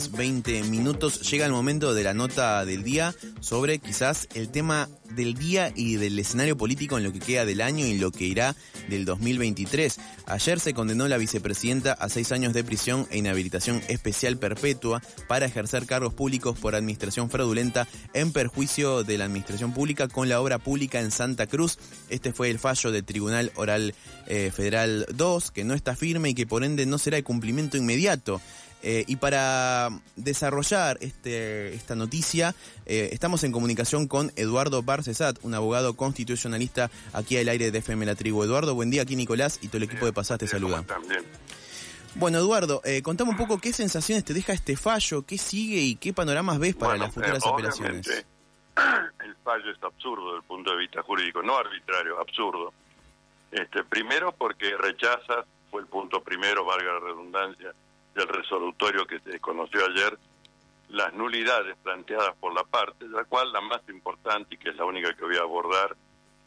Horas 20 minutos. Llega el momento de la nota del día sobre quizás el tema del día y del escenario político en lo que queda del año y lo que irá del 2023. Ayer se condenó la vicepresidenta a seis años de prisión e inhabilitación especial perpetua para ejercer cargos públicos por administración fraudulenta en perjuicio de la administración pública con la obra pública en Santa Cruz. Este fue el fallo del Tribunal Oral eh, Federal 2, que no está firme y que por ende no será de cumplimiento inmediato. Eh, y para desarrollar este, esta noticia, eh, estamos en comunicación con Eduardo Barcesat, un abogado constitucionalista aquí al aire de FM La Tribu. Eduardo, buen día, aquí Nicolás y todo el equipo de Pasás te saluda. Bueno, Eduardo, eh, contame un poco qué sensaciones te deja este fallo, qué sigue y qué panoramas ves para las futuras apelaciones. El fallo es absurdo desde el punto de vista jurídico, no arbitrario, absurdo. Este, primero porque rechaza, fue el punto primero, valga la redundancia, del resolutorio que se conoció ayer, las nulidades planteadas por la parte, de la cual la más importante y que es la única que voy a abordar,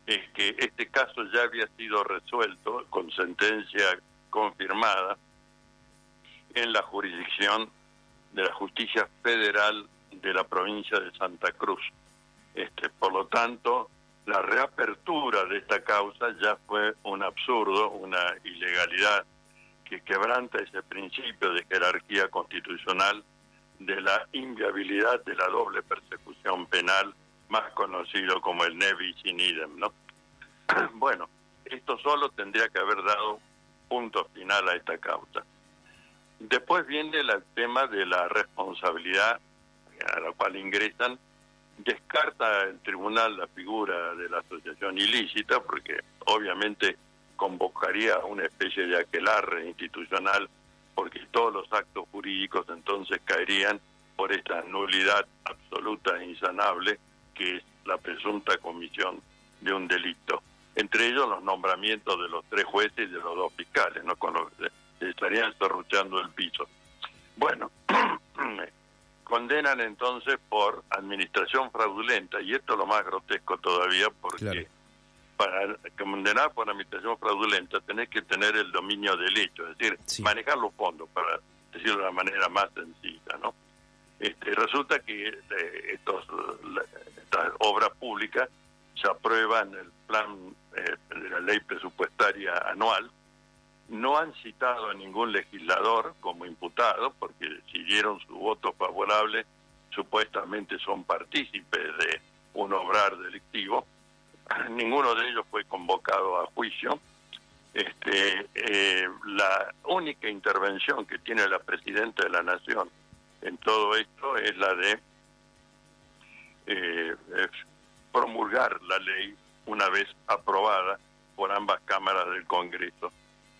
es que este caso ya había sido resuelto con sentencia confirmada en la jurisdicción de la justicia federal de la provincia de Santa Cruz. Este, por lo tanto, la reapertura de esta causa ya fue un absurdo, una ilegalidad que quebranta ese principio de jerarquía constitucional de la inviabilidad de la doble persecución penal, más conocido como el nevis in idem, ¿no? Bueno, esto solo tendría que haber dado punto final a esta causa. Después viene el tema de la responsabilidad a la cual ingresan. Descarta el tribunal la figura de la asociación ilícita, porque obviamente convocaría una especie de aquelarre institucional porque todos los actos jurídicos entonces caerían por esta nulidad absoluta e insanable que es la presunta comisión de un delito. Entre ellos los nombramientos de los tres jueces y de los dos fiscales, ¿no? Con los que estarían cerruchando el piso. Bueno, condenan entonces por administración fraudulenta, y esto es lo más grotesco todavía porque para condenar por administración fraudulenta tenés que tener el dominio del hecho, es decir, manejar los fondos, para decirlo de la manera más sencilla, ¿no? Este, resulta que eh, estos, estas obras públicas se aprueban en el plan eh, de la ley presupuestaria anual, no han citado a ningún legislador como imputado, porque si dieron su voto favorable, supuestamente son partícipes de un obrar delictivo, ninguno de ellos fue convocado a juicio. Este, eh, la única intervención que tiene la presidenta de la Nación en todo esto es la de eh, promulgar la ley una vez aprobada por ambas cámaras del Congreso.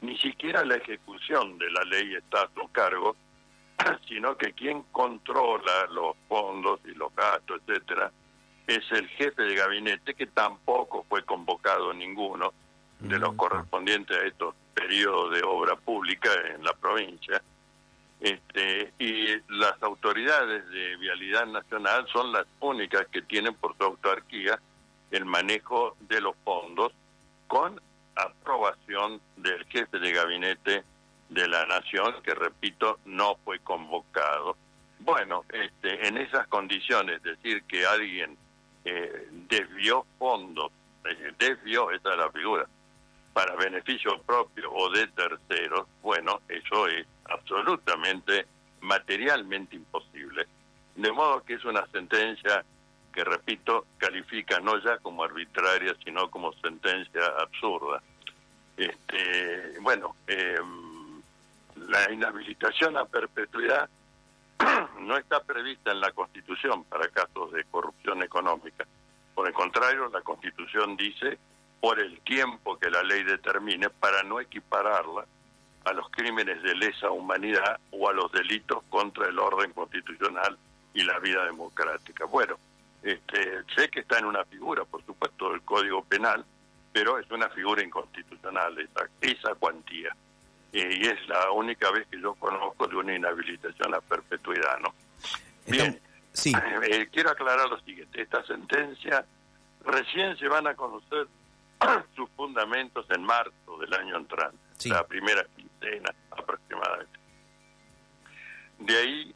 Ni siquiera la ejecución de la ley está a su cargo, sino que quien controla los fondos y los gastos, etcétera, es el jefe de gabinete, que tampoco fue convocado ninguno de los correspondientes a estos periodos de obra pública en la provincia. Este, y las autoridades de vialidad nacional son las únicas que tienen por su autarquía el manejo de los fondos con aprobación del jefe de gabinete de la nación, que repito, no fue convocado. Bueno, este, en esas condiciones, decir que alguien eh, desvió fondos, eh, desvió, esta es la figura, para beneficio propio o de terceros, bueno, eso es absolutamente materialmente imposible. De modo que es una sentencia que, repito, califica no ya como arbitraria, sino como sentencia absurda. Este, bueno, em, la inhabilitación a perpetuidad no está prevista en la Constitución para casos de corrupción económica. Por el contrario, la Constitución dice por el tiempo que la ley determine para no equipararla a los crímenes de lesa humanidad o a los delitos contra el orden constitucional y la vida democrática. Bueno, este, sé que está en una figura, por supuesto, del Código Penal, pero es una figura inconstitucional esa, esa cuantía. Y es la única vez que yo conozco de una inhabilitación a perpetuidad, ¿no? Bien, sí. Eh, quiero aclarar lo siguiente, esta sentencia recién se van a conocer sus fundamentos en marzo del año entrante, la primera quincena aproximadamente. De ahí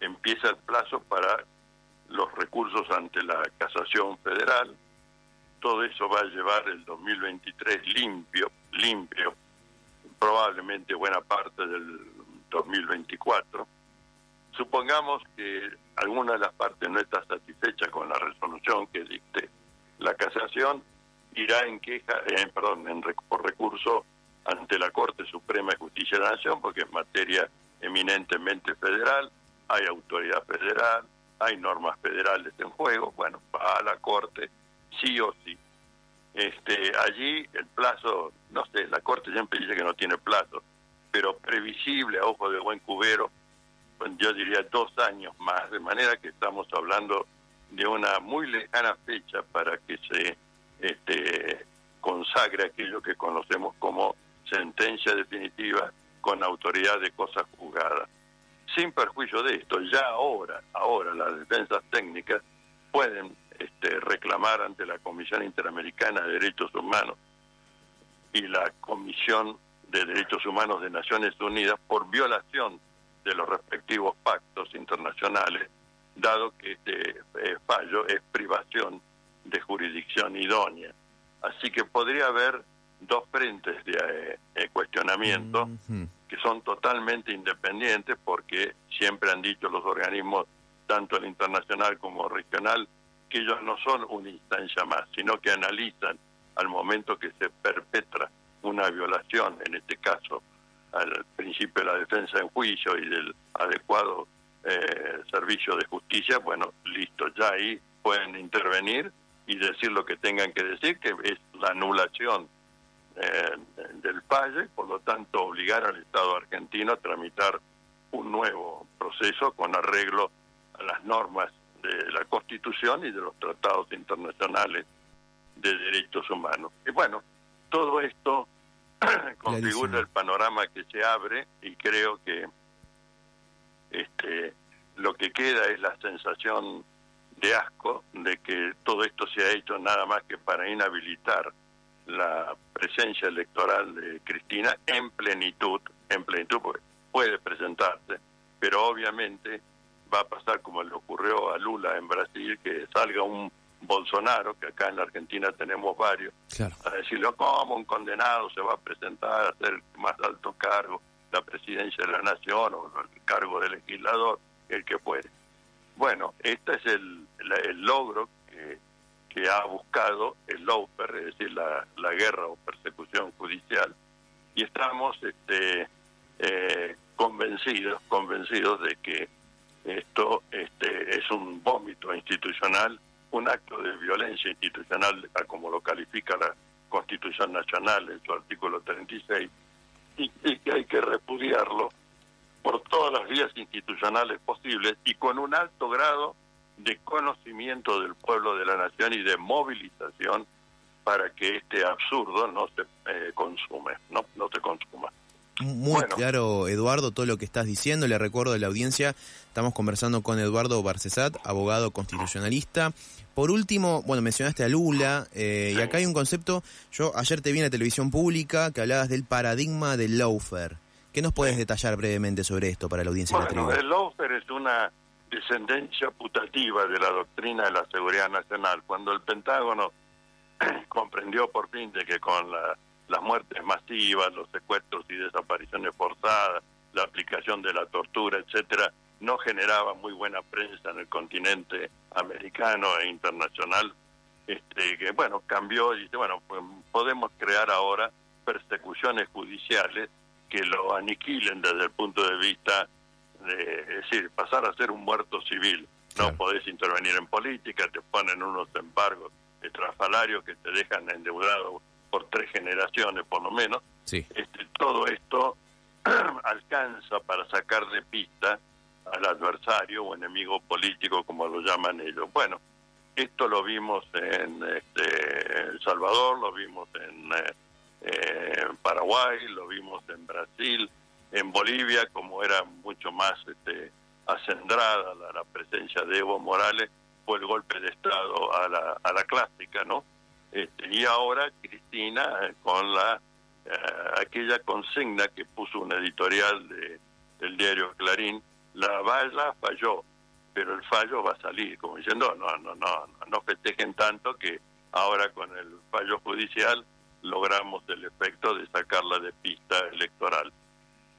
empieza el plazo para los recursos ante la casación federal. Todo eso va a llevar el 2023 limpio, limpio, probablemente buena parte del 2024. Supongamos que alguna de las partes no está satisfecha con la resolución que dicte la casación, irá en queja, eh, perdón, en, por recurso ante la Corte Suprema de Justicia de la Nación, porque es materia eminentemente federal, hay autoridad federal, hay normas federales en juego, bueno, va a la Corte sí o sí. Este, allí el plazo, no sé, la Corte siempre dice que no tiene plazo, pero previsible a ojo de buen cubero, yo diría dos años más, de manera que estamos hablando de una muy lejana fecha para que se este, consagre aquello que conocemos como sentencia definitiva con autoridad de cosas juzgadas. Sin perjuicio de esto, ya ahora, ahora las defensas técnicas pueden este, reclamar ante la Comisión Interamericana de Derechos Humanos y la Comisión de Derechos Humanos de Naciones Unidas por violación de los respectivos pactos internacionales dado que este eh, fallo es privación de jurisdicción idónea. Así que podría haber dos frentes de eh, eh, cuestionamiento que son totalmente independientes porque siempre han dicho los organismos, tanto el internacional como regional, que ellos no son una instancia más, sino que analizan al momento que se perpetra una violación, en este caso al principio de la defensa en juicio y del adecuado eh, servicio de justicia, bueno, listo, ya ahí pueden intervenir y decir lo que tengan que decir, que es la anulación eh, del fallo y por lo tanto obligar al Estado argentino a tramitar un nuevo proceso con arreglo a las normas de la Constitución y de los tratados internacionales de derechos humanos. Y bueno, todo esto configura el panorama que se abre y creo que este, lo que queda es la sensación de asco de que todo esto se ha hecho nada más que para inhabilitar la presencia electoral de Cristina en plenitud, en plenitud porque puede presentarse, pero obviamente va a pasar como le ocurrió a Lula en Brasil, que salga un Bolsonaro, que acá en la Argentina tenemos varios, a decirle, ¿cómo un condenado se va a presentar a hacer el más alto cargo? la presidencia de la nación o el cargo de legislador, el que puede. Bueno, este es el, el logro que, que, ha buscado el LOPER, es decir, la, la guerra o persecución judicial, y estamos este, eh, convencidos, convencidos de que esto este, es un vómito institucional, un acto de violencia institucional, como lo califica la Constitución Nacional en su artículo 36, y, que hay que repudiarlo por todas las vías institucionales posibles y con un alto grado de conocimiento del pueblo de la nación y de movilización para que este absurdo no se eh, consume, no, no se consuma. Muy claro, Eduardo, todo lo que estás diciendo. Le recuerdo a la audiencia, estamos conversando con Eduardo Barcesat, abogado constitucionalista. Por último, bueno, mencionaste a Lula, eh, y acá hay un concepto, yo ayer te vi en la televisión pública que hablabas del paradigma del lawfare. ¿Qué nos puedes detallar brevemente sobre esto para la audiencia bueno, El lawfare es una descendencia putativa de la doctrina de la seguridad nacional. Cuando el Pentágono comprendió por fin de que con las muertes masivas, los secuestros y desapariciones forzadas, la aplicación de la tortura, etcétera, no generaba muy buena prensa en el continente americano e internacional, este, que bueno, cambió y dice, bueno, pues podemos crear ahora persecuciones judiciales que lo aniquilen desde el punto de vista de, es decir, pasar a ser un muerto civil. No podés intervenir en política, te ponen unos embargos estrafalarios que te dejan endeudado por tres generaciones por lo menos. Este, todo esto alcanza para sacar de pista al adversario o enemigo político, como lo llaman ellos. Bueno, esto lo vimos en este, El Salvador, lo vimos en, eh, eh, en Paraguay, lo vimos en Brasil, en Bolivia, como era mucho más este, acendrada la, presencia de Evo Morales, fue el golpe de Estado a la, a la clásica, ¿no? Este, y ahora Cristina, eh, con la aquella consigna que puso un editorial de, del diario Clarín, la valla falló, pero el fallo va a salir, como diciendo, no, no, no, no festejen tanto que ahora con el fallo judicial logramos el efecto de sacarla de pista electoral.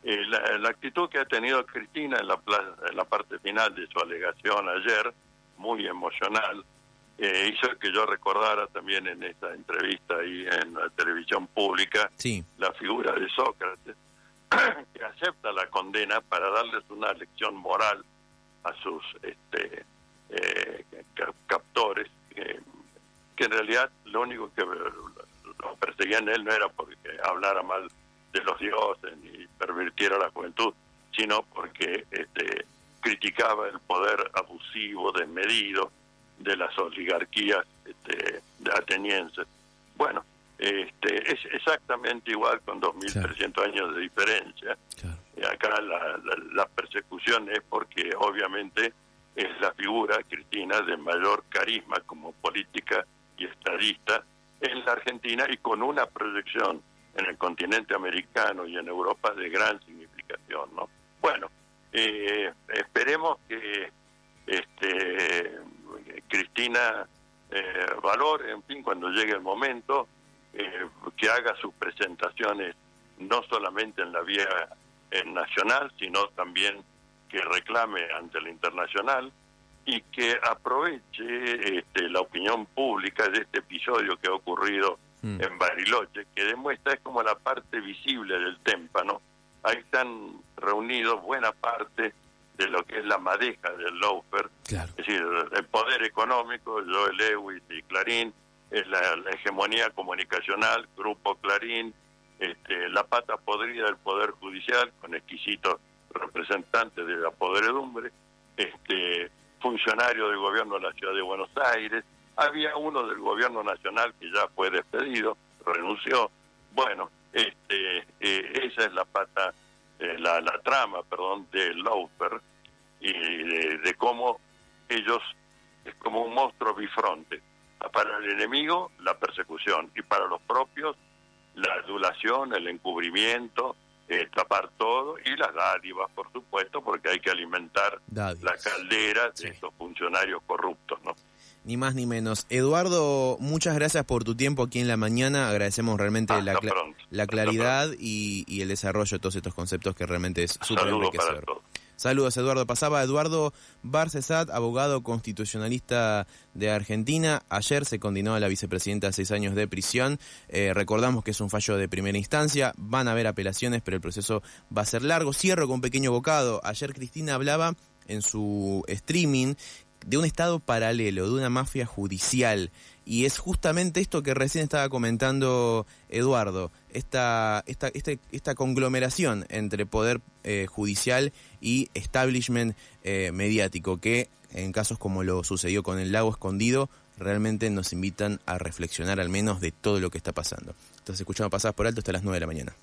Eh, la, actitud que ha tenido Cristina en la, en la parte final de su alegación ayer, muy emocional, eh, hizo que yo recordara también en esta entrevista ahí en la televisión pública la figura de Sócrates, que acepta la condena para darles una lección moral a sus este, eh, captores, que en realidad lo único que lo perseguían él no era porque hablara mal de los dioses ni pervirtiera la juventud, sino porque este, criticaba el poder abusivo, desmedido de las oligarquías este, atenienses. Bueno, este, es exactamente igual con 2.300 años de diferencia. Y acá la, la, persecución es porque obviamente es la figura, Cristina, de mayor carisma como política y estadista en la Argentina y con una proyección en el continente americano y en Europa de gran significación. ¿no? Bueno, eh, esperemos que este, Eh, valore, en fin, cuando llegue el momento, eh, que haga sus presentaciones no solamente en la vía nacional, sino también que reclame ante la internacional y que aproveche este, la opinión pública de este episodio que ha ocurrido mm. en Bariloche, que demuestra es como la parte visible del témpano. Ahí están reunidos buena parte de lo que es la madeja del Laufer, es decir, el poder económico, Joel Lewis y Clarín, es la, hegemonía comunicacional, Grupo Clarín, este, la pata podrida del Poder Judicial, con exquisitos representantes de la podredumbre, este, funcionario del gobierno de la ciudad de Buenos Aires, había uno del gobierno nacional que ya fue despedido, renunció. Bueno, este, eh, esa es la pata, eh, la, la, trama, perdón, de Laufer y de, cómo ellos es como un monstruo bifronte. Para el enemigo, la persecución, y para los propios, la adulación, el encubrimiento, eh, tapar todo y las dádivas, por supuesto, porque hay que alimentar la caldera de estos funcionarios corruptos, ¿no? Ni más ni menos. Eduardo, muchas gracias por tu tiempo aquí en la mañana. Agradecemos realmente la, la, claridad y, y, el desarrollo de todos estos conceptos que realmente es súper enriquecedor. Saludos, Eduardo. Pasaba Eduardo Barcesat, abogado constitucionalista de Argentina. Ayer se condenó a la vicepresidenta a seis años de prisión. Eh, recordamos que es un fallo de primera instancia. Van a haber apelaciones, pero el proceso va a ser largo. Cierro con un pequeño bocado. Ayer Cristina hablaba en su streaming de un estado paralelo, de una mafia judicial. Y es justamente esto que recién estaba comentando Eduardo, esta, esta, este, esta conglomeración entre poder eh, judicial y establishment eh, mediático, que en casos como lo sucedió con el lago escondido, realmente nos invitan a reflexionar al menos de todo lo que está pasando. Entonces escuchamos pasadas por alto hasta las 9 de la mañana.